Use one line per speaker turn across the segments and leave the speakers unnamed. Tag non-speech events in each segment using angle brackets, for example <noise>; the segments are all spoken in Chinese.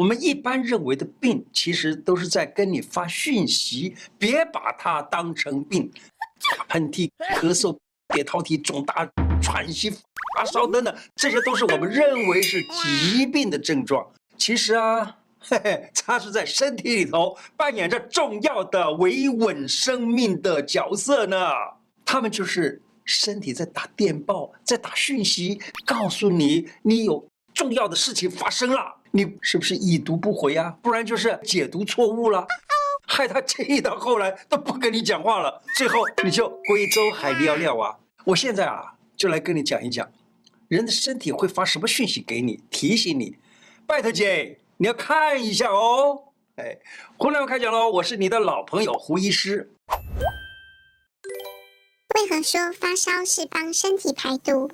我们一般认为的病，其实都是在跟你发讯息，别把它当成病。打喷嚏、咳嗽、扁桃体肿大、喘息、发烧等等，这些都是我们认为是疾病的症状。其实啊，嘿嘿，它是在身体里头扮演着重要的维稳生命的角色呢。他们就是身体在打电报，在打讯息，告诉你你有重要的事情发生了。你是不是已读不回啊？不然就是解读错误了，<laughs> 害他气到后来都不跟你讲话了。最后你就贵州海尿尿啊！我现在啊，就来跟你讲一讲，人的身体会发什么讯息给你，提醒你。拜特姐，你要看一下哦。哎，胡亮开讲喽！我是你的老朋友胡医师。
为何说发烧是帮身体排毒？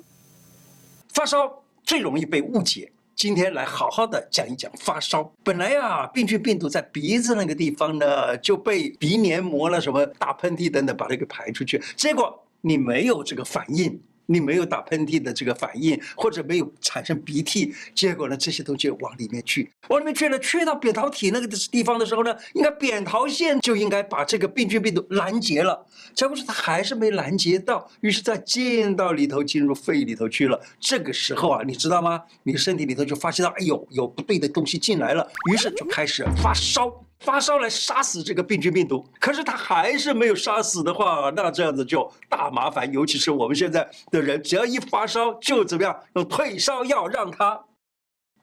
发烧最容易被误解。今天来好好的讲一讲发烧。本来呀，病菌病毒在鼻子那个地方呢，就被鼻黏膜了，什么打喷嚏等等，把它给排出去。结果你没有这个反应。你没有打喷嚏的这个反应，或者没有产生鼻涕，结果呢，这些东西往里面去，往里面去了，去到扁桃体那个地方的时候呢，应该扁桃腺就应该把这个病菌病毒拦截了，结果是它还是没拦截到，于是在进到里头，进入肺里头去了。这个时候啊，你知道吗？你身体里头就发现到，哎呦，有不对的东西进来了，于是就开始发烧。发烧来杀死这个病菌病毒，可是它还是没有杀死的话，那这样子就大麻烦。尤其是我们现在的人，只要一发烧就怎么样，用退烧药让它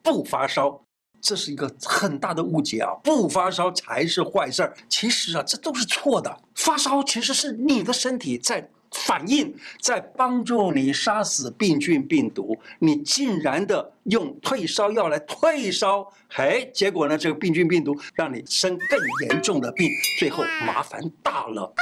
不发烧，这是一个很大的误解啊！不发烧才是坏事儿，其实啊，这都是错的。发烧其实是你的身体在。反应在帮助你杀死病菌病毒，你竟然的用退烧药来退烧，嘿，结果呢，这个病菌病毒让你生更严重的病，最后麻烦大了。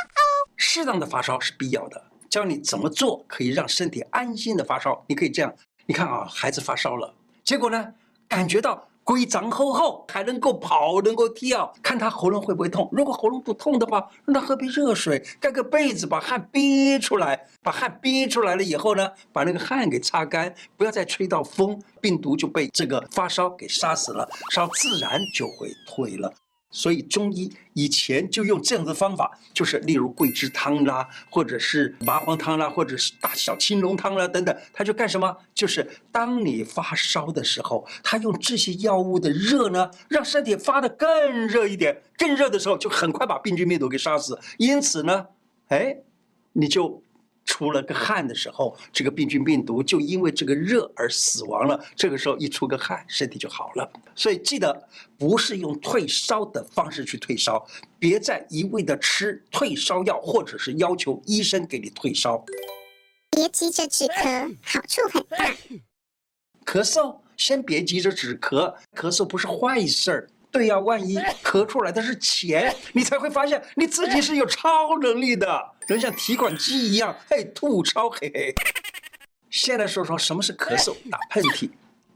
适当的发烧是必要的，教你怎么做可以让身体安心的发烧。你可以这样，你看啊，孩子发烧了，结果呢，感觉到。规张厚厚，还能够跑，能够跳，看他喉咙会不会痛。如果喉咙不痛的话，让他喝杯热水，盖个被子，把汗憋出来。把汗憋出来了以后呢，把那个汗给擦干，不要再吹到风，病毒就被这个发烧给杀死了，烧自然就会退了。所以中医以前就用这样的方法，就是例如桂枝汤啦，或者是麻黄汤啦，或者是大小青龙汤啦等等，他就干什么？就是当你发烧的时候，他用这些药物的热呢，让身体发得更热一点，更热的时候就很快把病菌病毒给杀死。因此呢，哎，你就。出了个汗的时候，这个病菌病毒就因为这个热而死亡了。这个时候一出个汗，身体就好了。所以记得不是用退烧的方式去退烧，别再一味的吃退烧药，或者是要求医生给你退烧。
别急着止咳，好处很大。
咳嗽先别急着止咳，咳嗽不是坏事儿。对呀，万一咳出来的是钱，你才会发现你自己是有超能力的，能像提款机一样，嘿，吐超嘿嘿。先来说说什么是咳嗽、打喷嚏。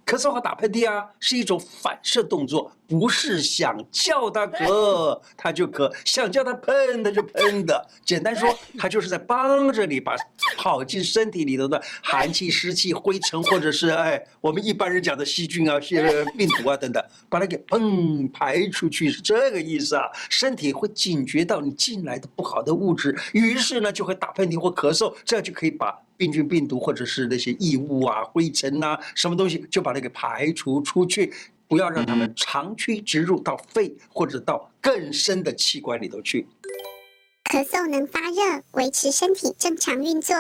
咳嗽和打喷嚏啊，是一种反射动作，不是想叫他咳 <laughs> 他就咳，想叫他喷他就喷的。简单说，他就是在帮着你把跑进身体里头的寒气、湿气、灰尘，或者是哎我们一般人讲的细菌啊、些病毒啊等等，把它给砰排出去，是这个意思啊。身体会警觉到你进来的不好的物质，于是呢就会打喷嚏或咳嗽，这样就可以把。病菌、病毒或者是那些异物啊、灰尘啊，什么东西就把它给排除出去，不要让它们长驱直入到肺或者到更深的器官里头去。
咳嗽能发热，维持身体正常运作。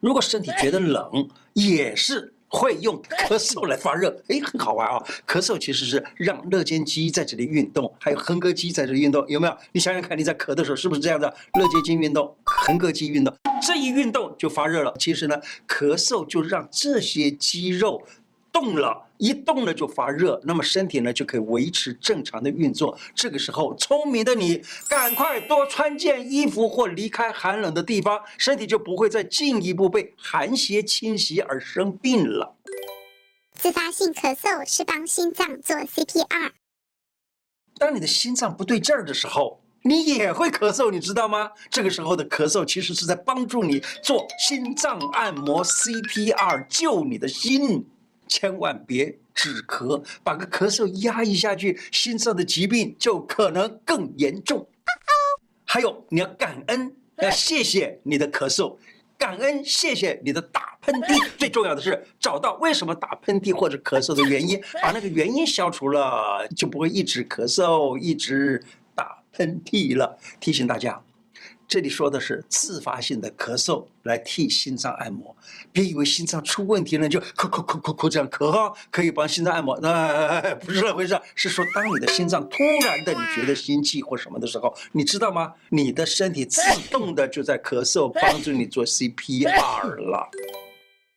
如果身体觉得冷，也是。会用咳嗽来发热，哎，很好玩啊！咳嗽其实是让肋间肌在这里运动，还有横膈肌在这里运动，有没有？你想想看，你在咳的时候是不是这样的？肋间肌运动，横膈肌运动，这一运动就发热了。其实呢，咳嗽就让这些肌肉。动了，一动了就发热，那么身体呢就可以维持正常的运作。这个时候，聪明的你赶快多穿件衣服或离开寒冷的地方，身体就不会再进一步被寒邪侵袭而生病了。
自发性咳嗽是帮心脏做 CPR。
当你的心脏不对劲儿的时候，你也会咳嗽，你知道吗？这个时候的咳嗽其实是在帮助你做心脏按摩 CPR，救你的心。千万别止咳，把个咳嗽压抑下去，心脏的疾病就可能更严重。还有，你要感恩，要谢谢你的咳嗽，感恩谢谢你的打喷嚏。最重要的是找到为什么打喷嚏或者咳嗽的原因，把那个原因消除了，就不会一直咳嗽，一直打喷嚏了。提醒大家。这里说的是自发性的咳嗽来替心脏按摩，别以为心脏出问题了就咳咳咳咳咳这样咳哈，可以帮心脏按摩，那不是那回事。是说当你的心脏突然的你觉得心悸或什么的时候，你知道吗？你的身体自动的就在咳嗽，帮助你做 CPR 了。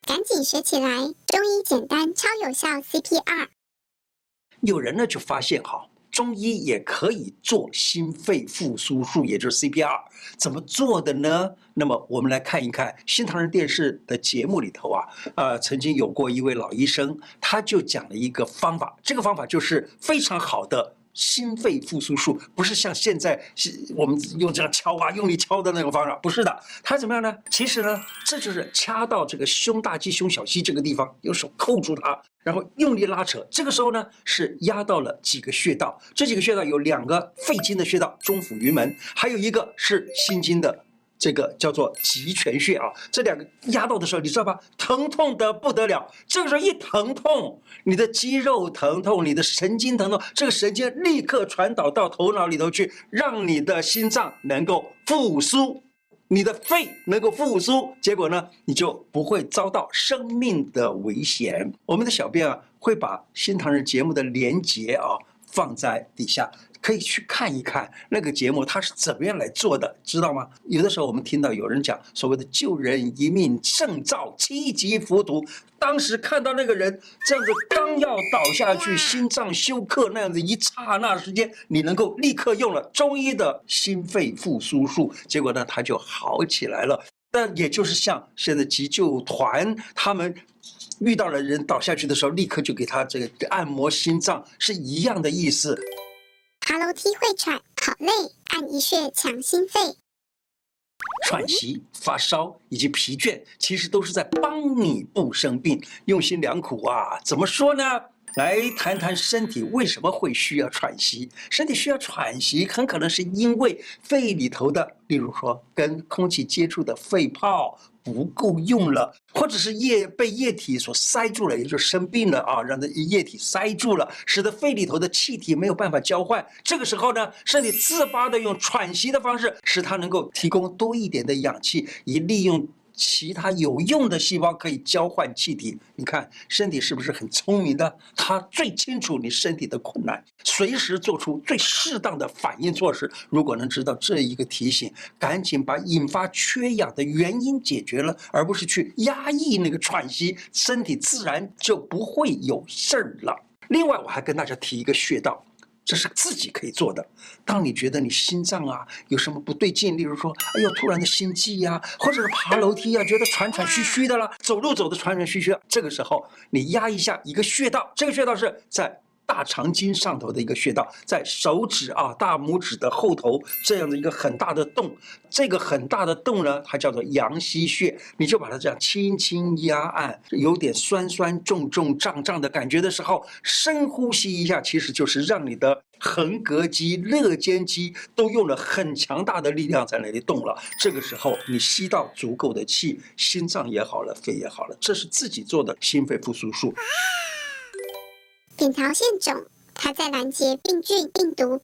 赶紧学起来，中医简单超有效 CPR。
有人呢就发现哈。中医也可以做心肺复苏术，也就是 CPR，怎么做的呢？那么我们来看一看新唐人电视的节目里头啊，呃，曾经有过一位老医生，他就讲了一个方法，这个方法就是非常好的。心肺复苏术不是像现在是我们用这样敲啊，用力敲的那个方法，不是的。它怎么样呢？其实呢，这就是掐到这个胸大肌、胸小肌这个地方，用手扣住它，然后用力拉扯。这个时候呢，是压到了几个穴道。这几个穴道有两个肺经的穴道，中府、云门，还有一个是心经的。这个叫做极泉穴啊，这两个压到的时候，你知道吧？疼痛得不得了。这个时候一疼痛，你的肌肉疼痛，你的神经疼痛，这个神经立刻传导到头脑里头去，让你的心脏能够复苏，你的肺能够复苏。结果呢，你就不会遭到生命的危险。我们的小编啊，会把新唐人节目的连接啊放在底下。可以去看一看那个节目，他是怎么样来做的，知道吗？有的时候我们听到有人讲所谓的救人一命胜造七级浮屠，当时看到那个人这样子刚要倒下去，心脏休克那样子一刹那时间，你能够立刻用了中医的心肺复苏术，结果呢，他就好起来了。但也就是像现在急救团他们遇到了人倒下去的时候，立刻就给他这个按摩心脏，是一样的意思。
爬楼梯会喘，好累，按一穴强心肺。
喘息、发烧以及疲倦，其实都是在帮你不生病，用心良苦啊！怎么说呢？来谈谈身体为什么会需要喘息？身体需要喘息，很可能是因为肺里头的，例如说跟空气接触的肺泡。不够用了，或者是液被液体所塞住了，也就是生病了啊，让这液体塞住了，使得肺里头的气体没有办法交换。这个时候呢，身体自发的用喘息的方式，使它能够提供多一点的氧气，以利用。其他有用的细胞可以交换气体，你看身体是不是很聪明的？它最清楚你身体的困难，随时做出最适当的反应措施。如果能知道这一个提醒，赶紧把引发缺氧的原因解决了，而不是去压抑那个喘息，身体自然就不会有事儿了。另外，我还跟大家提一个穴道。这是自己可以做的。当你觉得你心脏啊有什么不对劲，例如说，哎呦，突然的心悸呀，或者是爬楼梯呀，觉得喘喘吁吁的了，走路走的喘喘吁吁，这个时候你压一下一个穴道，这个穴道是在。大肠经上头的一个穴道，在手指啊大拇指的后头这样的一个很大的洞，这个很大的洞呢，它叫做阳溪穴。你就把它这样轻轻压按，有点酸酸重重胀胀的感觉的时候，深呼吸一下，其实就是让你的横膈肌、肋间肌都用了很强大的力量在那里动了。这个时候你吸到足够的气，心脏也好了，肺也好了，这是自己做的心肺复苏术。
扁桃腺肿，它在拦截病菌、病毒。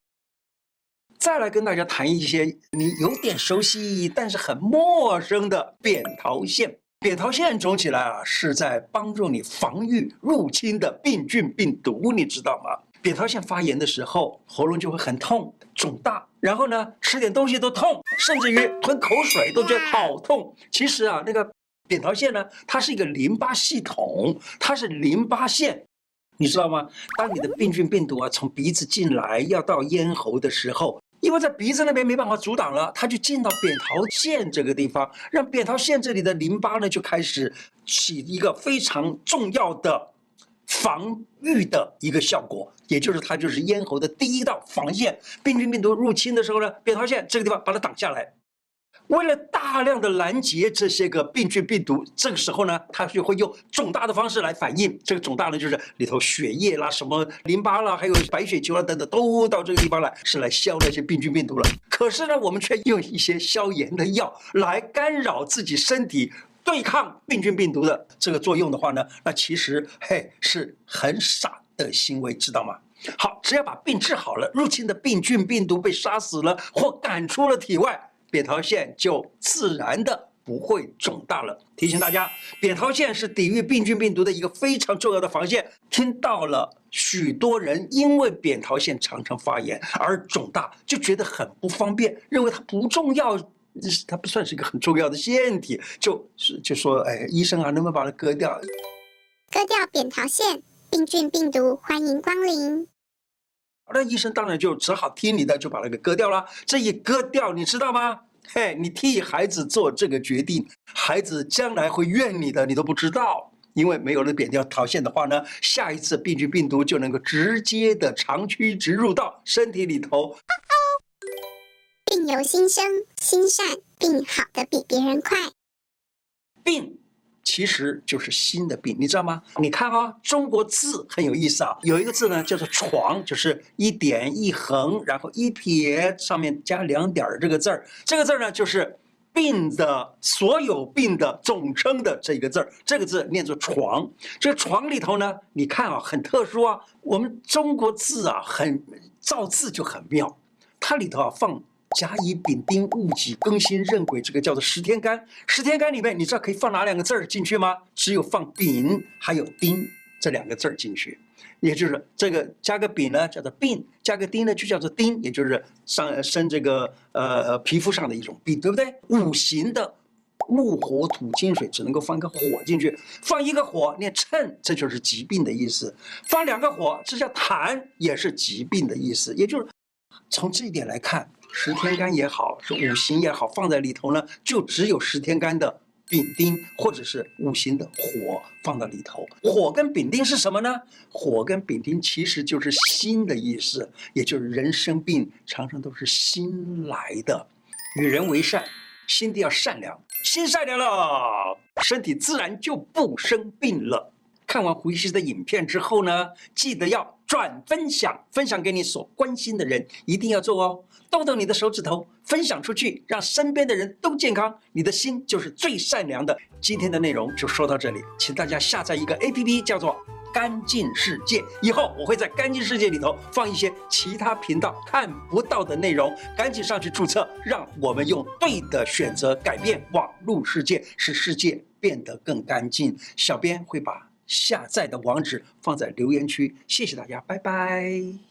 再来跟大家谈一些你有点熟悉，但是很陌生的扁桃腺。扁桃腺肿起来啊，是在帮助你防御入侵的病菌、病毒，你知道吗？扁桃腺发炎的时候，喉咙就会很痛、肿大，然后呢，吃点东西都痛，甚至于吞口水都觉得好痛。其实啊，那个扁桃腺呢，它是一个淋巴系统，它是淋巴腺。你知道吗？当你的病菌病毒啊从鼻子进来要到咽喉的时候，因为在鼻子那边没办法阻挡了，它就进到扁桃腺这个地方，让扁桃腺这里的淋巴呢就开始起一个非常重要的防御的一个效果，也就是它就是咽喉的第一道防线。病菌病毒入侵的时候呢，扁桃腺这个地方把它挡下来。为了大量的拦截这些个病菌病毒，这个时候呢，它就会用肿大的方式来反应。这个肿大呢，就是里头血液啦、什么淋巴啦，还有白血球啦等等，都到这个地方来，是来消那些病菌病毒了。可是呢，我们却用一些消炎的药来干扰自己身体对抗病菌病毒的这个作用的话呢，那其实嘿是很傻的行为，知道吗？好，只要把病治好了，入侵的病菌病毒被杀死了或赶出了体外。扁桃腺就自然的不会肿大了。提醒大家，扁桃腺是抵御病菌病毒的一个非常重要的防线。听到了，许多人因为扁桃腺常常发炎而肿大，就觉得很不方便，认为它不重要，它不算是一个很重要的腺体，就是就说，哎，医生啊，能不能把它割掉？
割掉扁桃腺，病菌病毒欢迎光临。
那医生当然就只好听你的，就把它给割掉了。这一割掉，你知道吗？嘿，你替孩子做这个决定，孩子将来会怨你的，你都不知道。因为没有了扁桃腺的话呢，下一次病菌病毒就能够直接的长驱直入到身体里头。
病由心生，心善，病好的比别人快。
病。其实就是心的病，你知道吗？你看啊，中国字很有意思啊，有一个字呢叫做“床”，就是一点一横，然后一撇，上面加两点儿这个字儿。这个字儿呢，就是病的所有病的总称的这一个字儿。这个字念作“床”。这个“床”里头呢，你看啊，很特殊啊。我们中国字啊，很造字就很妙，它里头啊放。甲乙丙丁戊己庚辛壬癸，这个叫做十天干。十天干里面，你知道可以放哪两个字儿进去吗？只有放丙还有丁这两个字儿进去，也就是这个加个丙呢叫做病，加个丁呢就叫做丁，也就是上生这个呃皮肤上的一种病，对不对？五行的木火土金水只能够放一个火进去，放一个火念秤，这就是疾病的意思；放两个火，这叫痰，也是疾病的意思。也就是从这一点来看。十天干也好，是五行也好，放在里头呢，就只有十天干的丙丁，或者是五行的火放到里头。火跟丙丁是什么呢？火跟丙丁其实就是心的意思，也就是人生病常常都是心来的。与人为善，心地要善良，心善良了，身体自然就不生病了。看完胡医师的影片之后呢，记得要转分享，分享给你所关心的人，一定要做哦。动动你的手指头，分享出去，让身边的人都健康。你的心就是最善良的。今天的内容就说到这里，请大家下载一个 APP，叫做“干净世界”。以后我会在“干净世界”里头放一些其他频道看不到的内容，赶紧上去注册，让我们用对的选择改变网络世界，使世界变得更干净。小编会把下载的网址放在留言区，谢谢大家，拜拜。